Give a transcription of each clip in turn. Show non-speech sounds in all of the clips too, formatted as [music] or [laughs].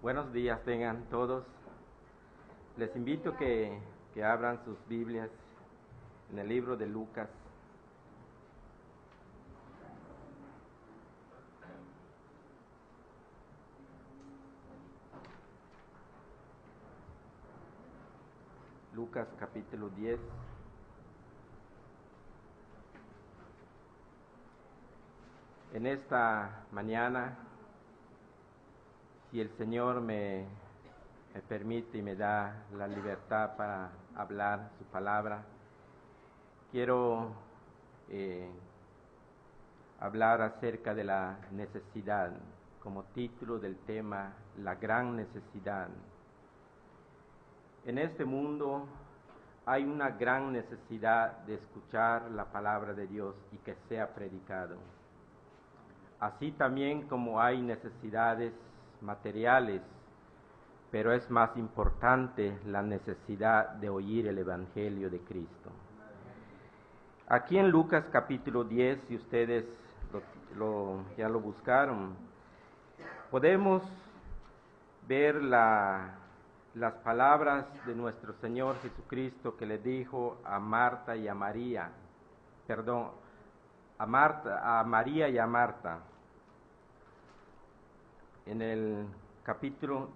Buenos días tengan todos. Les invito que, que abran sus Biblias en el libro de Lucas. Lucas capítulo 10. En esta mañana, si el Señor me, permite y me da la libertad para hablar su palabra, quiero eh, hablar acerca de la necesidad, como título del tema, la gran necesidad. En este mundo hay una gran necesidad de escuchar la palabra de Dios y que sea predicado. Así también como hay necesidades materiales, pero es más importante la necesidad de oír el Evangelio de Cristo. Aquí en Lucas capítulo 10, si ustedes lo, ya lo buscaron, podemos ver la, las palabras de nuestro Señor Jesucristo que le dijo a Marta y a María, perdón, a Marta, a María y a Marta. En el capítulo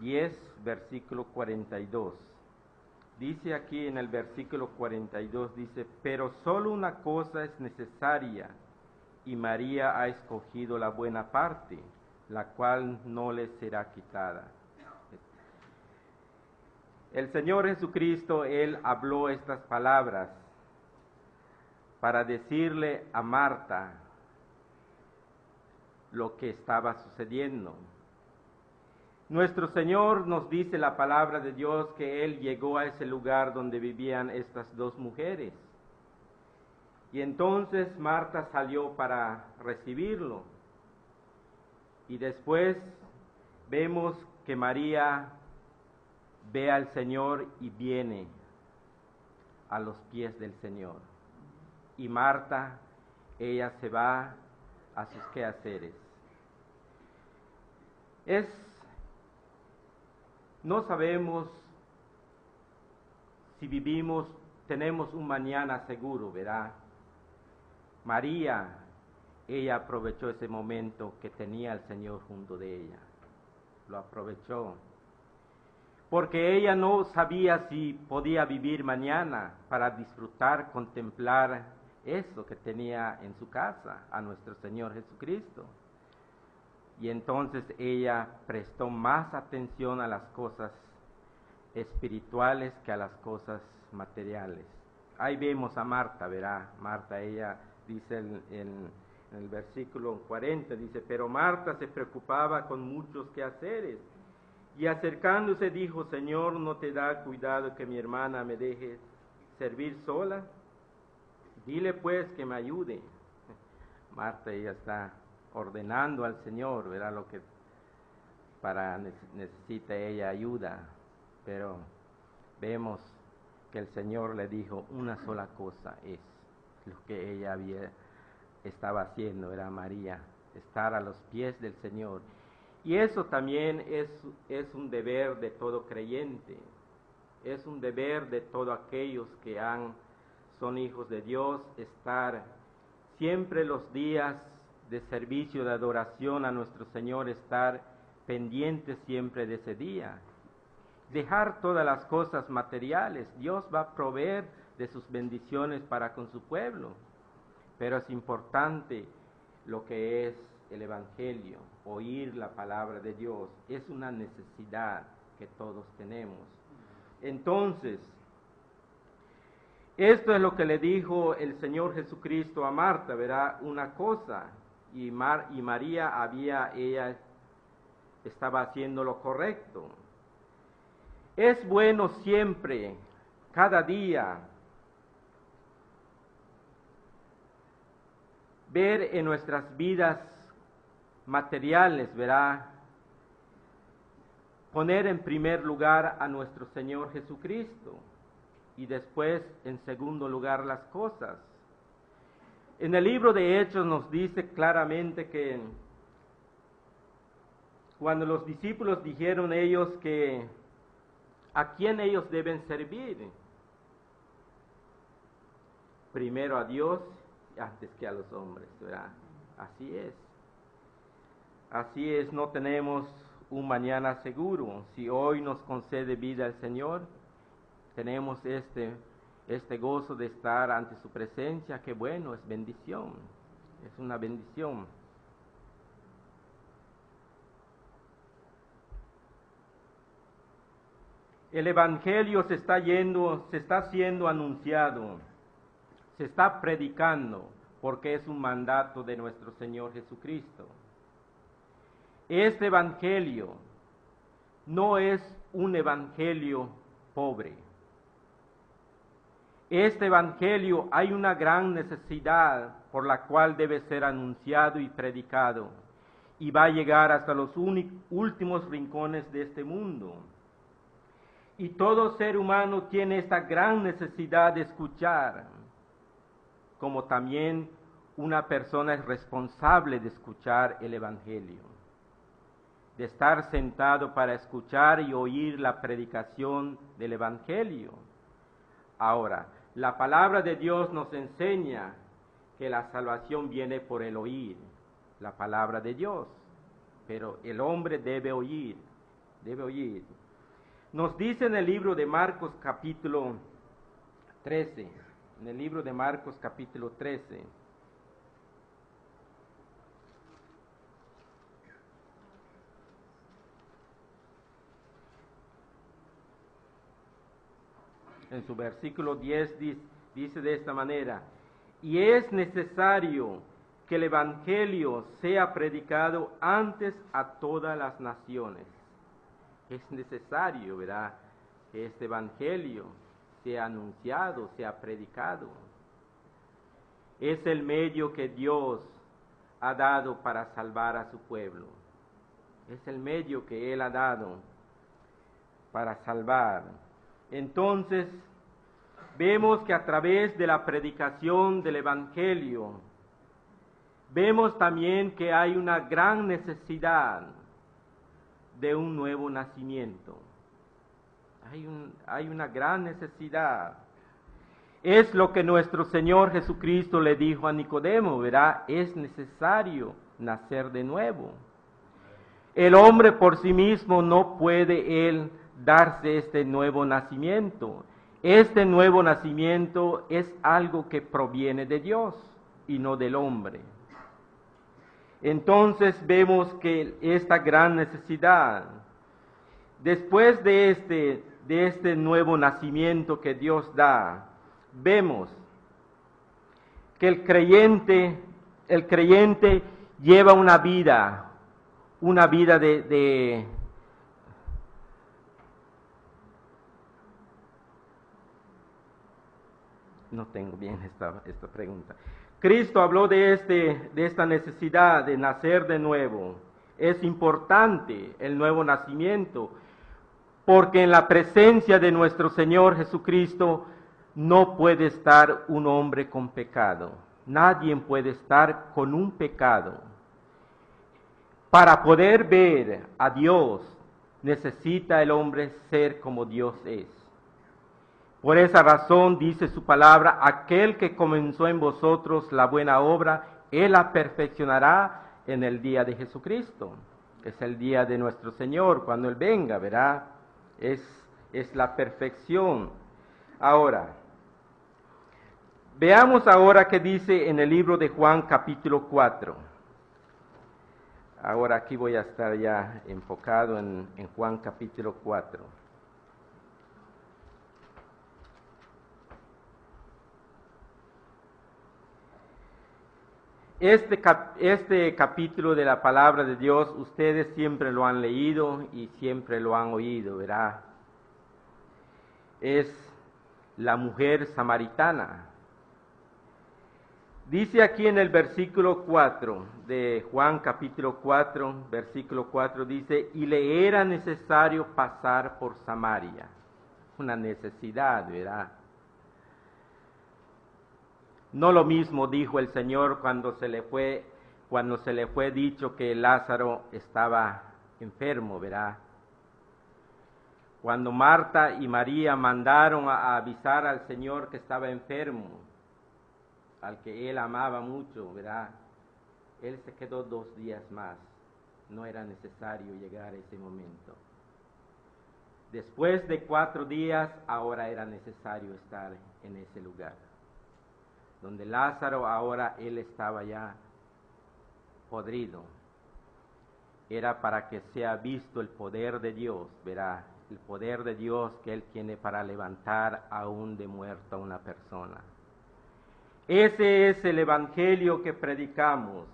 10, versículo 42. Dice aquí en el versículo 42, dice, pero solo una cosa es necesaria y María ha escogido la buena parte, la cual no le será quitada. El Señor Jesucristo, Él habló estas palabras para decirle a Marta lo que estaba sucediendo. Nuestro Señor nos dice la palabra de Dios que Él llegó a ese lugar donde vivían estas dos mujeres. Y entonces Marta salió para recibirlo. Y después vemos que María ve al Señor y viene a los pies del Señor. Y Marta, ella se va a sus quehaceres. Es, no sabemos si vivimos, tenemos un mañana seguro, ¿verdad? María, ella aprovechó ese momento que tenía el Señor junto de ella. Lo aprovechó porque ella no sabía si podía vivir mañana para disfrutar, contemplar eso que tenía en su casa, a nuestro Señor Jesucristo. Y entonces ella prestó más atención a las cosas espirituales que a las cosas materiales. Ahí vemos a Marta, verá, Marta, ella dice en, el versículo 40, dice, pero Marta se preocupaba con muchos quehaceres y acercándose dijo, Señor, ¿no te da cuidado que mi hermana me deje servir sola? Dile pues que me ayude. Marta ella está ordenando al Señor, verá lo que para necesita ella ayuda, pero vemos que el Señor le dijo una sola cosa es lo que ella había estaba haciendo, era María, estar a los pies del Señor y eso también es, es un deber de todo creyente, es un deber de todos aquellos que han, son hijos de Dios, estar siempre los días de servicio, de adoración a nuestro Señor, estar pendientes siempre de ese día. Dejar todas las cosas materiales, Dios va a proveer de sus bendiciones para con su pueblo, pero es importante lo que es el Evangelio, oír la palabra de Dios, es una necesidad que todos tenemos. Entonces, esto es lo que le dijo el Señor Jesucristo a Marta, verá una cosa, y, Mar, y María había, ella estaba haciendo lo correcto. Es bueno siempre, cada día, ver en nuestras vidas materiales, verá, poner en primer lugar a nuestro Señor Jesucristo y después en segundo lugar las cosas. En el libro de Hechos nos dice claramente que cuando los discípulos dijeron ellos que a quién ellos deben servir, primero a Dios antes que a los hombres, ¿verdad? Así es. Así es, no tenemos un mañana seguro. Si hoy nos concede vida el Señor, tenemos este, este gozo de estar ante su presencia, que bueno, es bendición, es una bendición. El Evangelio se está yendo, se está siendo anunciado, se está predicando, porque es un mandato de nuestro Señor Jesucristo. Este Evangelio no es un Evangelio pobre. Este Evangelio hay una gran necesidad por la cual debe ser anunciado y predicado y va a llegar hasta los últimos rincones de este mundo. Y todo ser humano tiene esta gran necesidad de escuchar, como también una persona es responsable de escuchar el Evangelio, de estar sentado para escuchar y oír la predicación del Evangelio. Ahora, la palabra de Dios nos enseña que la salvación viene por el oír, la palabra de Dios, pero el hombre debe oír, debe oír. Nos dice en el libro de Marcos capítulo 13, en el libro de Marcos capítulo 13, en su versículo 10 dice, de esta manera, y es necesario que el Evangelio sea predicado antes a todas las naciones. Es necesario, ¿verdad? Que este Evangelio sea anunciado, sea predicado. Es el medio que Dios ha dado para salvar a su pueblo. Es el medio que Él ha dado para salvar. Entonces, vemos que a través de la predicación del Evangelio, vemos también que hay una gran necesidad de un nuevo nacimiento. Hay, una gran necesidad. Es lo que nuestro Señor Jesucristo le dijo a Nicodemo, verá, es necesario nacer de nuevo. El hombre por sí mismo no puede él darse este nuevo nacimiento. Este nuevo nacimiento es algo que proviene de Dios y no del hombre. Entonces vemos que esta gran necesidad, después de este, de este nuevo nacimiento que Dios da, vemos que el creyente, el creyente lleva una vida, una vida de No tengo bien esta, esta pregunta. Cristo habló de, este, de esta necesidad de nacer de nuevo. Es importante el nuevo nacimiento, porque en la presencia de nuestro Señor Jesucristo no puede estar un hombre con pecado. Nadie puede estar con un pecado. Para poder ver a Dios, necesita el hombre ser como Dios es. Por esa razón dice su palabra, aquel que comenzó en vosotros la buena obra, Él la perfeccionará en el día de Jesucristo. Es el día de nuestro Señor, cuando Él venga, verá. Es, es la perfección. Ahora, veamos ahora qué dice en el libro de Juan capítulo 4. Ahora aquí voy a estar ya enfocado en, en Juan capítulo 4. Este, este capítulo de la palabra de Dios ustedes siempre lo han leído y siempre lo han oído, ¿verdad? Es la mujer samaritana. Dice aquí en el versículo 4 de Juan capítulo 4, versículo 4, dice, y le era necesario pasar por Samaria. Una necesidad, ¿verdad? No lo mismo dijo el Señor cuando se le fue cuando se le fue dicho que Lázaro estaba enfermo, verá. Cuando Marta y María mandaron a avisar al Señor que estaba enfermo, al que él amaba mucho, verá, él se quedó dos días más. No era necesario llegar a ese momento. Después de cuatro días, ahora era necesario estar en ese lugar. Donde Lázaro ahora él estaba ya podrido. Era para que sea visto el poder de Dios, verá, el poder de Dios que Él tiene para levantar aún de muerto a una persona. Ese es el Evangelio que predicamos.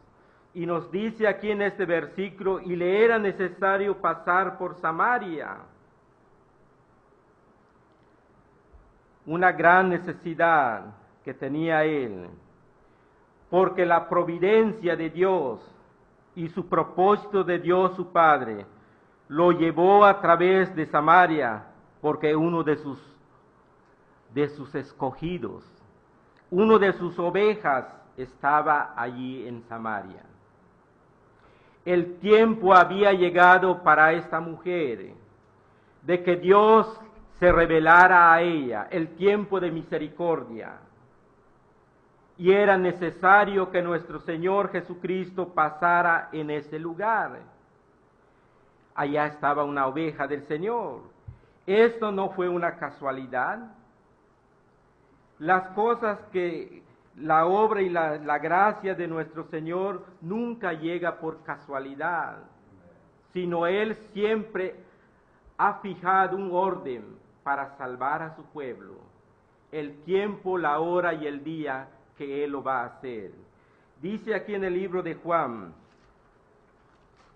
Y nos dice aquí en este versículo, y le era necesario pasar por Samaria. Una gran necesidad que tenía él, porque la providencia de Dios y su propósito de Dios su Padre lo llevó a través de Samaria, porque uno de sus, de sus escogidos, uno de sus ovejas estaba allí en Samaria. El tiempo había llegado para esta mujer de que Dios se revelara a ella, el tiempo de misericordia. Y era necesario que nuestro Señor Jesucristo pasara en ese lugar. Allá estaba una oveja del Señor. Esto no fue una casualidad. Las cosas que la obra y la, la, gracia de nuestro Señor nunca llega por casualidad, sino Él siempre ha fijado un orden para salvar a su pueblo. El tiempo, la hora y el día que Él lo va a hacer. Dice aquí en el libro de Juan,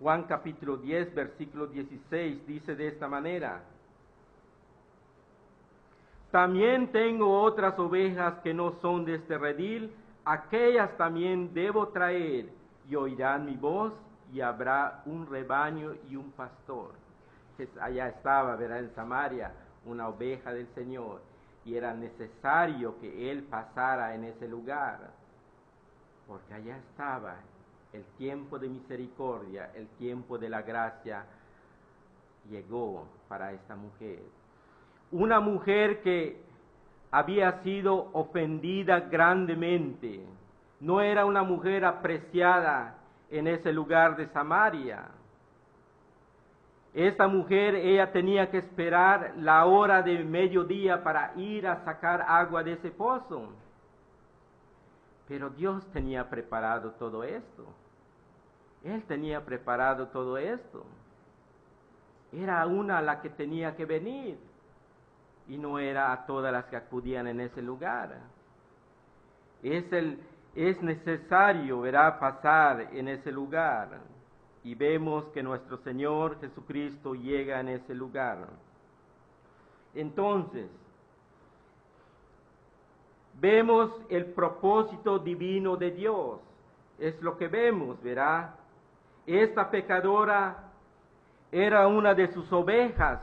Juan capítulo 10, versículo 16, dice de esta manera, también tengo otras ovejas que no son de este redil, aquellas también debo traer, y oirán mi voz, y habrá un rebaño y un pastor. Allá estaba, verá, en Samaria, una oveja del Señor, y era necesario que él pasara en ese lugar, porque allá estaba el tiempo de misericordia, el tiempo de la gracia, llegó para esta mujer una mujer que había sido ofendida grandemente. No era una mujer apreciada en ese lugar de Samaria. Esta mujer, ella tenía que esperar la hora de mediodía para ir a sacar agua de ese pozo. Pero Dios tenía preparado todo esto. Él tenía preparado todo esto. Era una la que tenía que venir y no era a todas las que acudían en ese lugar. Es, el, es necesario, verá, pasar en ese lugar y vemos que nuestro Señor Jesucristo llega en ese lugar. Entonces, vemos el propósito divino de Dios. Es lo que vemos, verá. Esta pecadora era una de sus ovejas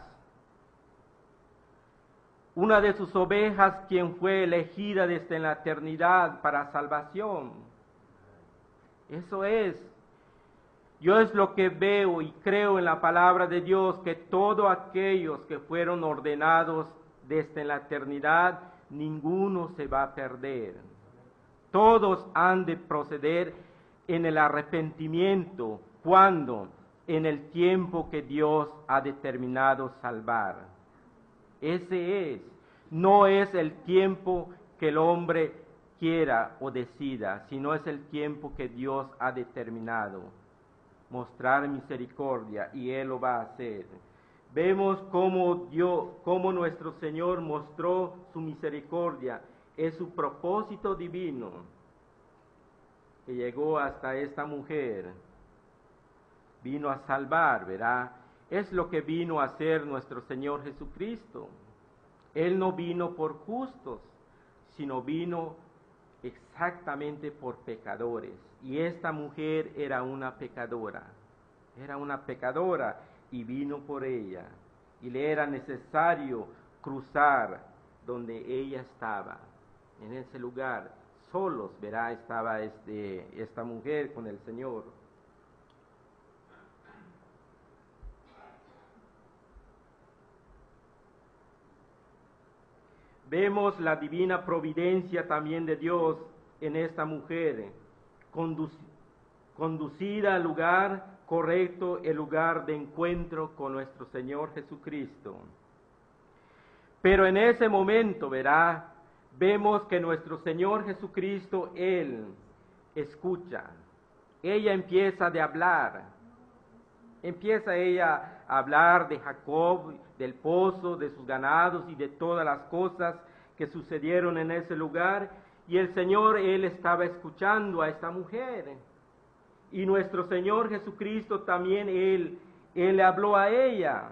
una de sus ovejas quien fue elegida desde la eternidad para salvación. Eso es. Yo es lo que veo y creo en la palabra de Dios, que todos aquellos que fueron ordenados desde la eternidad, ninguno se va a perder. Todos han de proceder en el arrepentimiento, cuando en el tiempo que Dios ha determinado salvar. Ese es. No es el tiempo que el hombre quiera o decida, sino es el tiempo que Dios ha determinado. Mostrar misericordia y Él lo va a hacer. Vemos cómo, Dios, cómo nuestro Señor mostró su misericordia. Es su propósito divino que llegó hasta esta mujer. Vino a salvar, ¿verdad? Es lo que vino a hacer nuestro Señor Jesucristo. Él no vino por justos, sino vino exactamente por pecadores. Y esta mujer era una pecadora, era una pecadora y vino por ella. Y le era necesario cruzar donde ella estaba. En ese lugar, solos, verá, estaba este, esta mujer con el Señor. Vemos la divina providencia también de Dios en esta mujer conducida al lugar correcto, el lugar de encuentro con nuestro Señor Jesucristo. Pero en ese momento, verá, vemos que nuestro Señor Jesucristo, Él escucha. Ella empieza de hablar. Empieza ella a hablar de Jacob, del pozo, de sus ganados y de todas las cosas que sucedieron en ese lugar. Y el Señor, Él estaba escuchando a esta mujer. Y nuestro Señor Jesucristo también, Él, Él le habló a ella.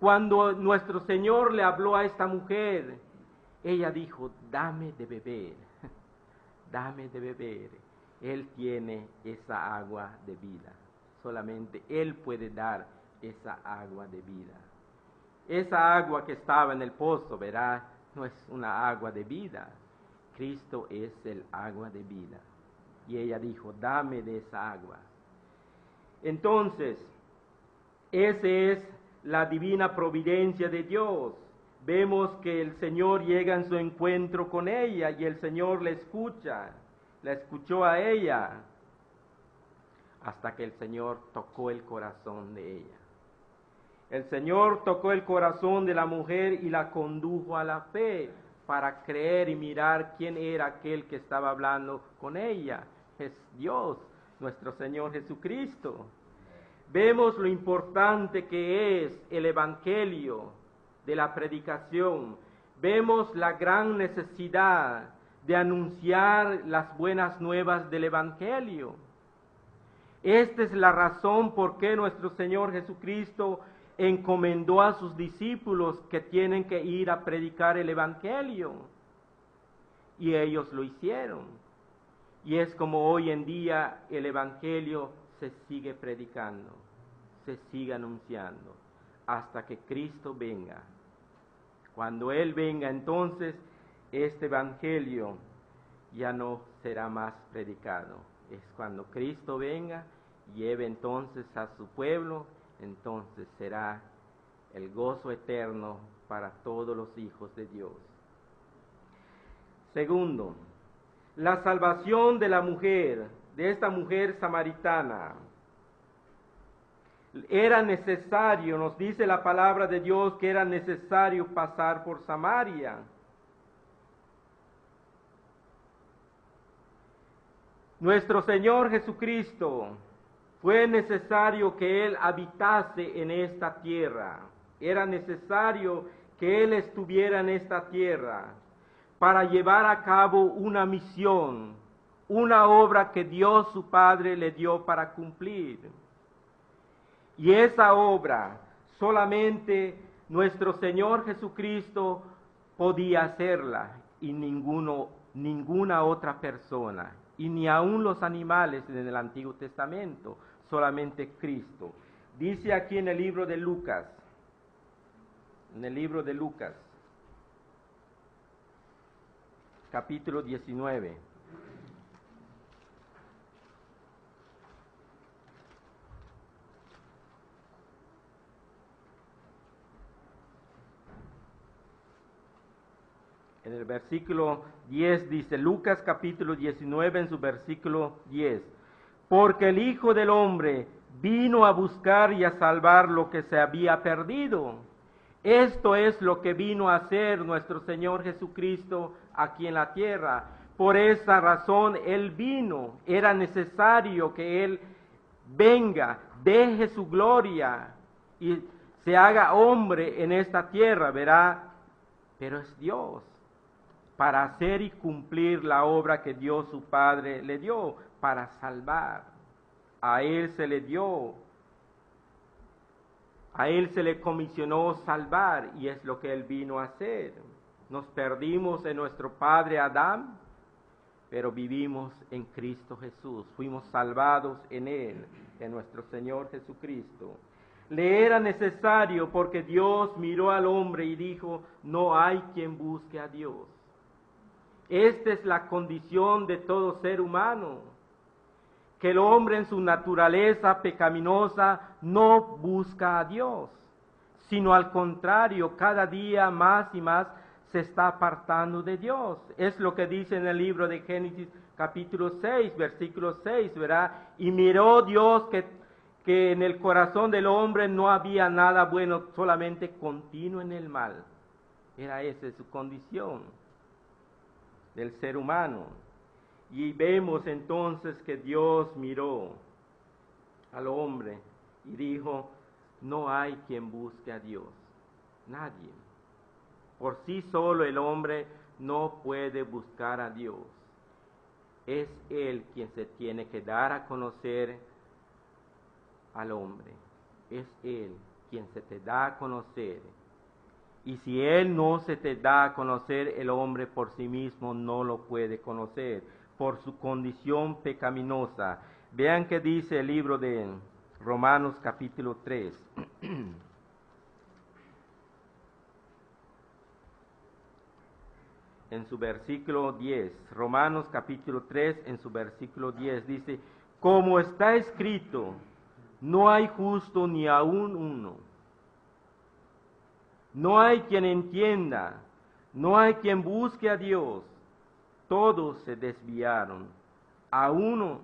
Cuando nuestro Señor le habló a esta mujer, ella dijo, dame de beber, [laughs] dame de beber. Él tiene esa agua de vida. Solamente Él puede dar esa agua de vida. Esa agua que estaba en el pozo, verá, no es una agua de vida. Cristo es el agua de vida. Y ella dijo, dame de esa agua. Entonces, esa es la divina providencia de Dios. Vemos que el Señor llega en su encuentro con ella y el Señor le escucha, la escuchó a ella, hasta que el Señor tocó el corazón de ella. El Señor tocó el corazón de la mujer y la condujo a la fe para creer y mirar quién era aquel que estaba hablando con ella. Es Dios, nuestro Señor Jesucristo. Vemos lo importante que es el Evangelio de la predicación. Vemos la gran necesidad de anunciar las buenas nuevas del Evangelio. Esta es la razón por qué nuestro Señor Jesucristo encomendó a sus discípulos que tienen que ir a predicar el Evangelio. Y ellos lo hicieron. Y es como hoy en día el Evangelio se sigue predicando, se sigue anunciando, hasta que Cristo venga. Cuando Él venga, entonces este Evangelio ya no será más predicado. Es cuando Cristo venga, lleve entonces a su pueblo entonces será el gozo eterno para todos los hijos de Dios. Segundo, la salvación de la mujer, de esta mujer samaritana. Era necesario, nos dice la palabra de Dios, que era necesario pasar por Samaria. Nuestro Señor Jesucristo fue necesario que Él habitase en esta tierra. Era necesario que Él estuviera en esta tierra para llevar a cabo una misión, una obra que Dios su Padre le dio para cumplir. Y esa obra solamente nuestro Señor Jesucristo podía hacerla y ninguno, ninguna otra persona, y ni aun los animales en el Antiguo Testamento solamente Cristo. Dice aquí en el libro de Lucas, en el libro de Lucas, capítulo 19. En el versículo 10 dice, Lucas capítulo 19 en su versículo 10 porque el Hijo del Hombre vino a buscar y a salvar lo que se había perdido. Esto es lo que vino a hacer nuestro Señor Jesucristo aquí en la tierra. Por esa razón Él vino. Era necesario que Él venga, deje su gloria y se haga hombre en esta tierra, verá. Pero es Dios para hacer y cumplir la obra que Dios su Padre le dio para salvar. A Él se le dio, a Él se le comisionó salvar y es lo que Él vino a hacer. Nos perdimos en nuestro Padre Adán, pero vivimos en Cristo Jesús. Fuimos salvados en Él, en nuestro Señor Jesucristo. Le era necesario porque Dios miró al hombre y dijo, no hay quien busque a Dios. Esta es la condición de todo ser humano que el hombre en su naturaleza pecaminosa no busca a Dios, sino al contrario, cada día más y más se está apartando de Dios. Es lo que dice en el libro de Génesis capítulo 6, versículo 6, ¿verdad? Y miró Dios que, en el corazón del hombre no había nada bueno, solamente continuo en el mal. Era esa su condición del ser humano. Y vemos entonces que Dios miró al hombre y dijo, no hay quien busque a Dios, nadie. Por sí solo el hombre no puede buscar a Dios. Es Él quien se tiene que dar a conocer al hombre. Es Él quien se te da a conocer. Y si Él no se te da a conocer, el hombre por sí mismo no lo puede conocer, por su condición pecaminosa. Vean qué dice el libro de Romanos capítulo 3. [clears throat] en su versículo 10, Romanos capítulo 3, en su versículo 10, dice, como está escrito, no hay justo ni aún uno. No hay quien entienda, no hay quien busque a Dios. Todos se desviaron. A uno,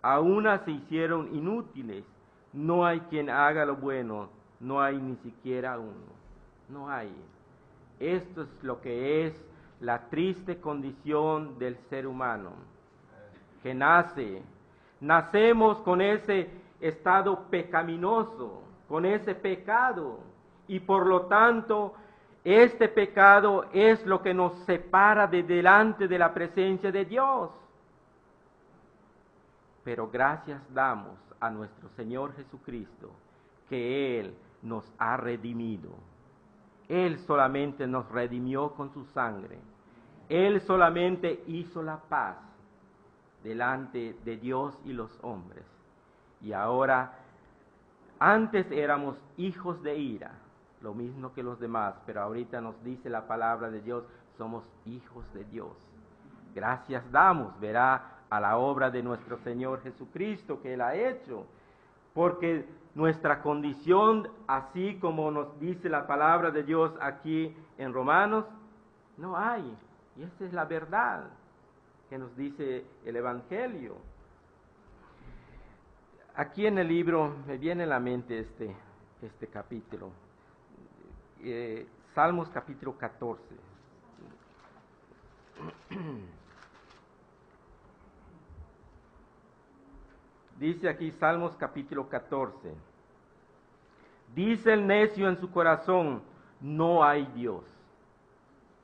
a una se hicieron inútiles. No hay quien haga lo bueno, no hay ni siquiera uno. No hay. Esto es lo que es la triste condición del ser humano, que nace, nacemos con ese estado pecaminoso, con ese pecado, y por lo tanto este pecado es lo que nos separa de delante de la presencia de Dios. Pero gracias damos a nuestro Señor Jesucristo, que Él nos ha redimido. Él solamente nos redimió con su sangre él solamente hizo la paz delante de Dios y los hombres. Y ahora, antes éramos hijos de ira, lo mismo que los demás, pero ahorita nos dice la palabra de Dios, somos hijos de Dios. Gracias damos, verá, a la obra de nuestro Señor Jesucristo que Él ha hecho, porque nuestra condición, así como nos dice la palabra de Dios aquí en Romanos, no hay y esa es la verdad que nos dice el Evangelio. Aquí en el libro me viene a la mente este, este capítulo, eh, Salmos capítulo 14. [clears throat] Dice aquí Salmos capítulo 14. Dice el necio en su corazón, no hay Dios.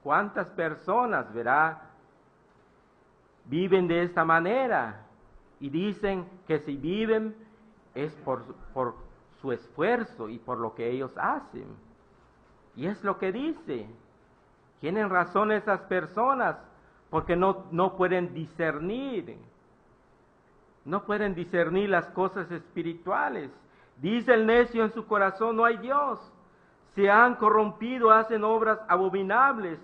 ¿Cuántas personas, verá, viven de esta manera? Y dicen que si viven es por, por su esfuerzo y por lo que ellos hacen. Y es lo que dice. Tienen razón esas personas porque no, no pueden discernir. No pueden discernir las cosas espirituales. Dice el necio en su corazón, no hay Dios. Se han corrompido, hacen obras abominables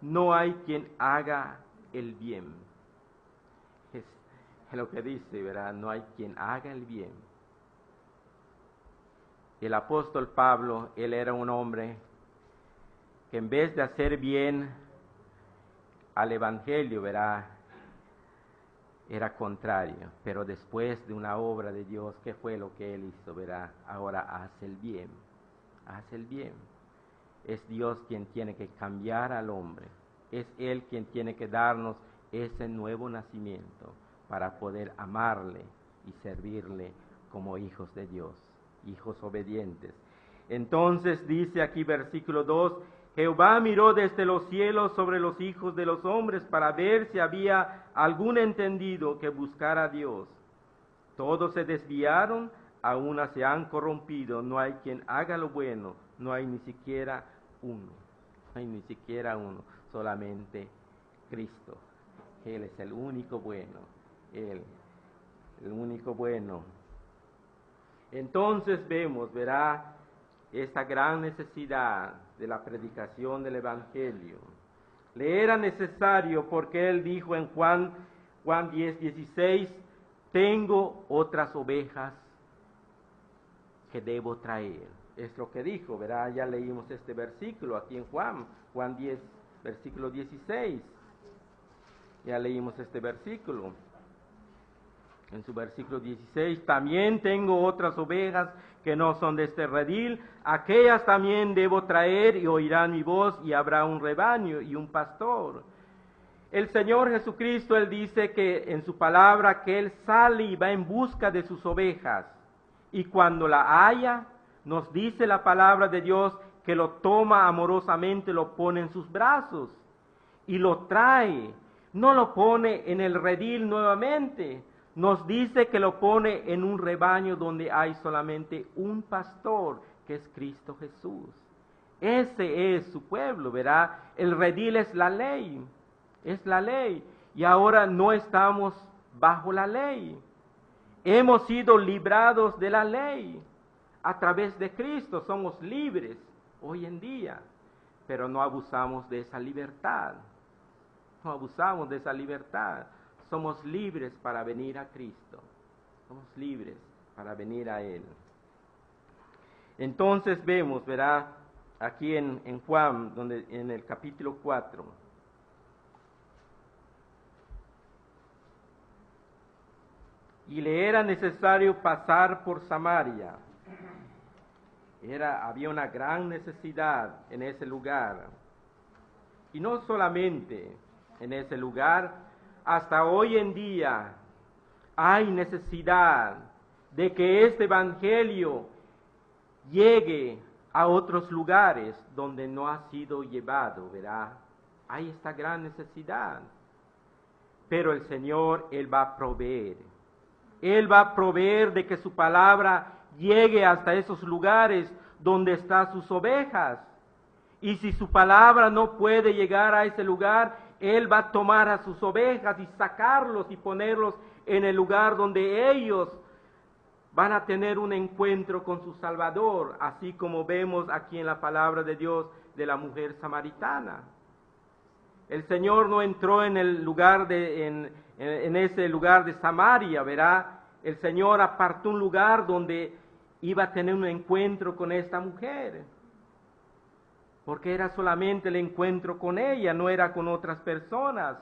no hay quien haga el bien. Es, lo que dice, ¿verdad? No hay quien haga el bien. El apóstol Pablo, él era un hombre que en vez de hacer bien al Evangelio, ¿verdad? Era contrario, pero después de una obra de Dios, ¿qué fue lo que él hizo? ¿verdad? Ahora hace el bien, hace el bien es Dios quien tiene que cambiar al hombre. Es Él quien tiene que darnos ese nuevo nacimiento para poder amarle y servirle como hijos de Dios, hijos obedientes. Entonces dice aquí versículo 2, Jehová miró desde los cielos sobre los hijos de los hombres para ver si había algún entendido que buscara a Dios. Todos se desviaron, a una se han corrompido, no hay quien haga lo bueno, no hay ni siquiera uno, no hay ni siquiera uno, solamente Cristo. Él es el único bueno, Él, el único bueno. Entonces vemos, verá, esta gran necesidad de la predicación del Evangelio. Le era necesario porque Él dijo en Juan, Juan 10, 16, tengo otras ovejas que debo traer es lo que dijo, ¿verdad? Ya leímos este versículo aquí en Juan, Juan 10, versículo 16. Ya leímos este versículo. En su versículo 16, también tengo otras ovejas que no son de este redil, aquellas también debo traer y oirán mi voz y habrá un rebaño y un pastor. El Señor Jesucristo, Él dice que en su palabra que Él sale y va en busca de sus ovejas y cuando la haya, nos dice la palabra de Dios que lo toma amorosamente, lo pone en sus brazos y lo trae. No lo pone en el redil nuevamente. Nos dice que lo pone en un rebaño donde hay solamente un pastor, que es Cristo Jesús. Ese es su pueblo, verá. El redil es la ley, es la ley. Y ahora no estamos bajo la ley. Hemos sido librados de la ley a través de Cristo somos libres hoy en día, pero no abusamos de esa libertad. No abusamos de esa libertad. Somos libres para venir a Cristo. Somos libres para venir a Él. Entonces vemos, verá, aquí en, en Juan, donde, en el capítulo 4, y le era necesario pasar por Samaria. Era, había una gran necesidad en ese lugar. Y no solamente en ese lugar, hasta hoy en día hay necesidad de que este Evangelio llegue a otros lugares donde no ha sido llevado, ¿verdad? Hay esta gran necesidad. Pero el Señor, Él va a proveer. Él va a proveer de que su palabra llegue hasta esos lugares donde están sus ovejas. Y si su palabra no puede llegar a ese lugar, Él va a tomar a sus ovejas y sacarlos y ponerlos en el lugar donde ellos van a tener un encuentro con su Salvador, así como vemos aquí en la palabra de Dios de la mujer samaritana. El Señor no entró en el lugar de, en, en ese lugar de Samaria, verá. El Señor apartó un lugar donde iba a tener un encuentro con esta mujer. Porque era solamente el encuentro con ella, no era con otras personas.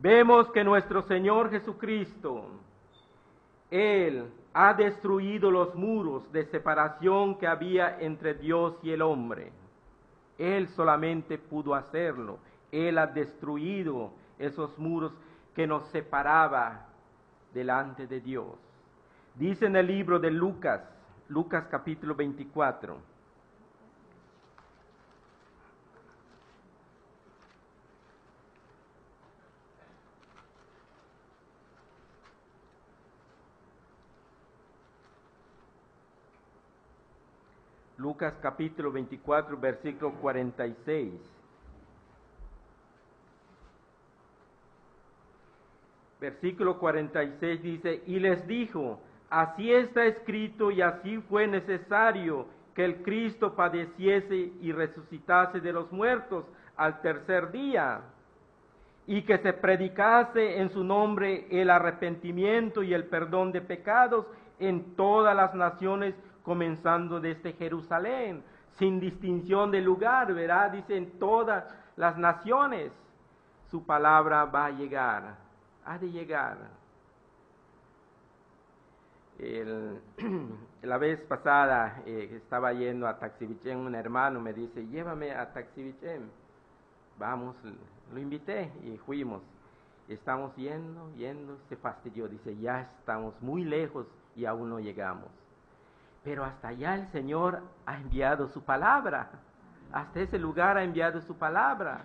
Vemos que nuestro Señor Jesucristo, Él ha destruido los muros de separación que había entre Dios y el hombre. Él solamente pudo hacerlo. Él ha destruido esos muros que nos separaba delante de Dios. Dice en el libro de Lucas, Lucas capítulo 24. Lucas capítulo 24, versículo 46. Versículo 46 dice, y les dijo, Así está escrito y así fue necesario que el Cristo padeciese y resucitase de los muertos al tercer día, y que se predicase en su nombre el arrepentimiento y el perdón de pecados en todas las naciones, comenzando desde Jerusalén, sin distinción de lugar, ¿verdad? Dice en todas las naciones, su palabra va a llegar, ha de llegar. [clears throat] La vez pasada eh, estaba yendo a Taxibichén, un hermano me dice, llévame a Taxibichén. Vamos, lo invité y fuimos. Estamos yendo, yendo, se fastidió. Dice, ya estamos muy lejos y aún no llegamos. Pero hasta allá el Señor ha enviado su palabra. Hasta ese lugar ha enviado su palabra.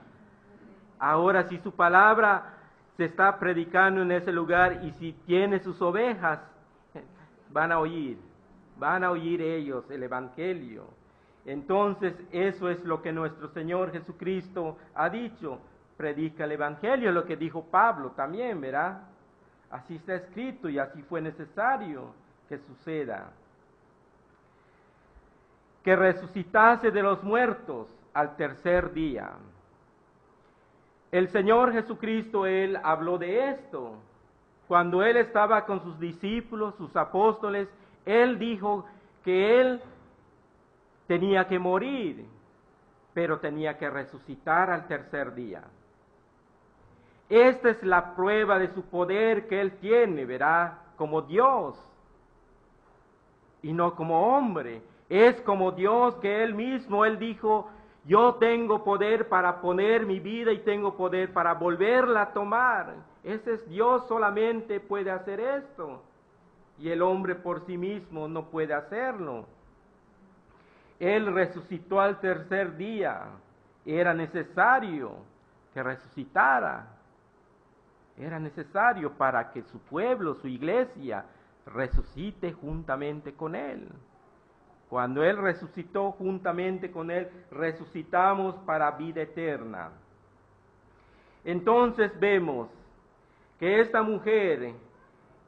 Ahora si su palabra se está predicando en ese lugar y si tiene sus ovejas, van a oír, van a oír ellos el Evangelio. Entonces eso es lo que nuestro Señor Jesucristo ha dicho, predica el Evangelio, lo que dijo Pablo también, ¿verdad? Así está escrito y así fue necesario que suceda. Que resucitase de los muertos al tercer día. El Señor Jesucristo, Él habló de esto. Cuando él estaba con sus discípulos, sus apóstoles, Él dijo que él tenía que morir, pero tenía que resucitar al tercer día. Esta es la prueba de su poder que él tiene, verá, como Dios y no como hombre. Es como Dios que él mismo, él dijo, yo tengo poder para poner mi vida y tengo poder para volverla a tomar. Ese es Dios solamente puede hacer esto. Y el hombre por sí mismo no puede hacerlo. Él resucitó al tercer día. Era necesario que resucitara. Era necesario para que su pueblo, su iglesia, resucite juntamente con Él. Cuando Él resucitó juntamente con Él, resucitamos para vida eterna. Entonces vemos que esta mujer,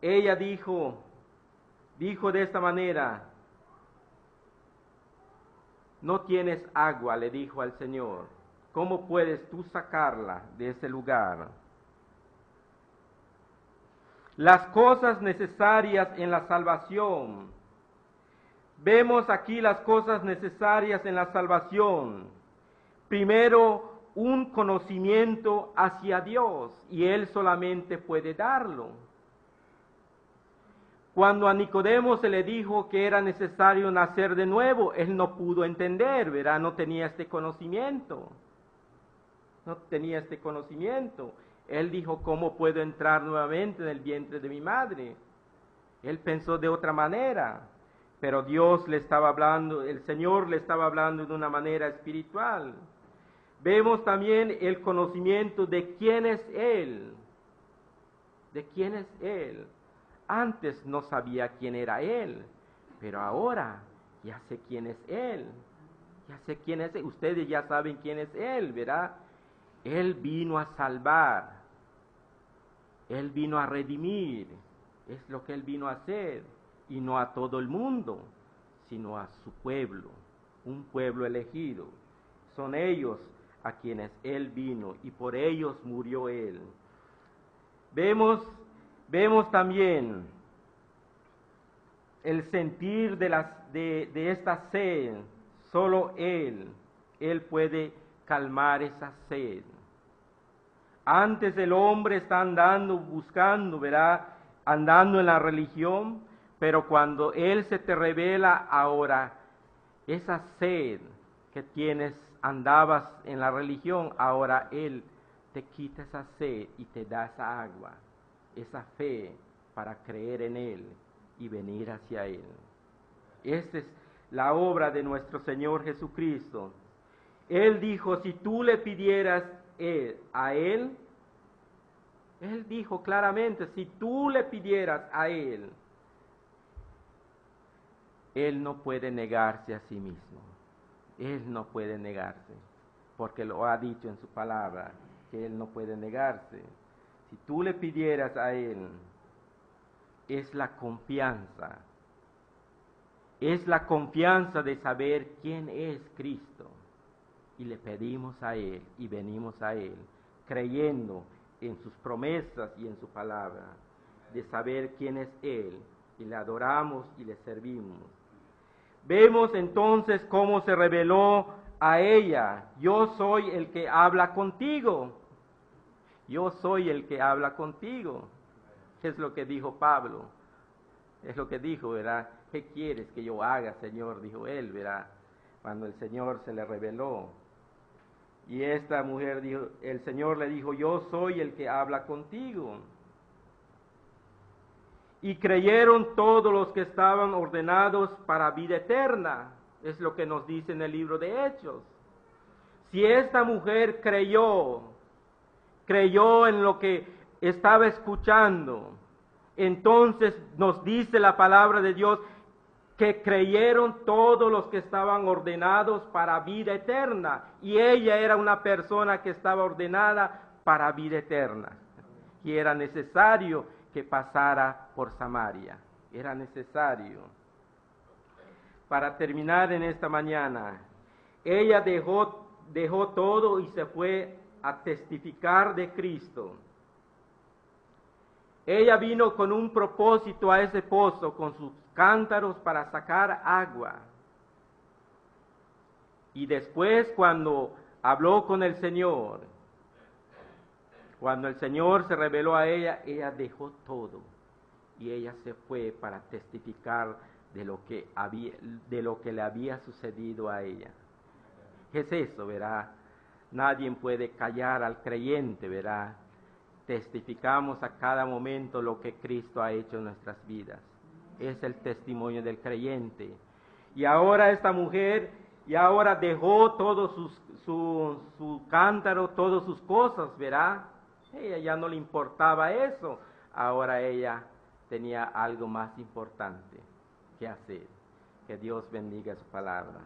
ella dijo, dijo de esta manera, no tienes agua, le dijo al Señor, ¿cómo puedes tú sacarla de ese lugar? Las cosas necesarias en la salvación Vemos aquí las cosas necesarias en la salvación. Primero, un conocimiento hacia Dios y Él solamente puede darlo. Cuando a Nicodemo se le dijo que era necesario nacer de nuevo, él no pudo entender, ¿verdad? No tenía este conocimiento. No tenía este conocimiento. Él dijo, ¿cómo puedo entrar nuevamente en el vientre de mi madre? Él pensó de otra manera pero Dios le estaba hablando, el Señor le estaba hablando de una manera espiritual. Vemos también el conocimiento de quién es Él, de quién es Él. Antes no sabía quién era Él, pero ahora ya sé quién es Él. Ya sé quién es Él. Ustedes ya saben quién es Él, ¿verdad? Él vino a salvar. Él vino a redimir. Es lo que Él vino a hacer y no a todo el mundo, sino a su pueblo, un pueblo elegido. Son ellos a quienes Él vino y por ellos murió Él. Vemos, vemos también el sentir de, las, de, esta sed, solo Él, Él puede calmar esa sed. Antes el hombre está andando, buscando, verá, andando en la religión, pero cuando Él se te revela ahora, esa sed que tienes, andabas en la religión, ahora Él te quita esa sed y te da esa agua, esa fe para creer en Él y venir hacia Él. Esa es la obra de nuestro Señor Jesucristo. Él dijo, si tú le pidieras a Él, Él dijo claramente, si tú le pidieras a Él, él no puede negarse a sí mismo. Él no puede negarse, porque lo ha dicho en su palabra, que Él no puede negarse. Si tú le pidieras a Él, es la confianza, es la confianza de saber quién es Cristo. Y le pedimos a Él y venimos a Él, creyendo en sus promesas y en su palabra, de saber quién es Él, y le adoramos y le servimos Vemos entonces cómo se reveló a ella, yo soy el que habla contigo, yo soy el que habla contigo. Es lo que dijo Pablo, es lo que dijo, ¿verdad? ¿Qué quieres que yo haga, Señor? Dijo él, ¿verdad? Cuando el Señor se le reveló. Y esta mujer dijo, el Señor le dijo, yo soy el que habla contigo y creyeron todos los que estaban ordenados para vida eterna. Es lo que nos dice en el libro de Hechos. Si esta mujer creyó, creyó en lo que estaba escuchando, entonces nos dice la palabra de Dios que creyeron todos los que estaban ordenados para vida eterna. Y ella era una persona que estaba ordenada para vida eterna. Y era necesario que pasara por Samaria. Era necesario. Para terminar en esta mañana, ella dejó, dejó todo y se fue a testificar de Cristo. Ella vino con un propósito a ese pozo, con sus cántaros para sacar agua. Y después cuando habló con el Señor, cuando el Señor se reveló a ella, ella dejó todo y ella se fue para testificar de lo que había, de lo que le había sucedido a ella. ¿Qué es eso, verá? Nadie puede callar al creyente, verá. Testificamos a cada momento lo que Cristo ha hecho en nuestras vidas. Es el testimonio del creyente. Y ahora esta mujer, y ahora dejó todo su, su cántaro, todas sus cosas, verá. Ella ya no le importaba eso. Ahora ella tenía algo más importante que hacer. Que Dios bendiga su palabra.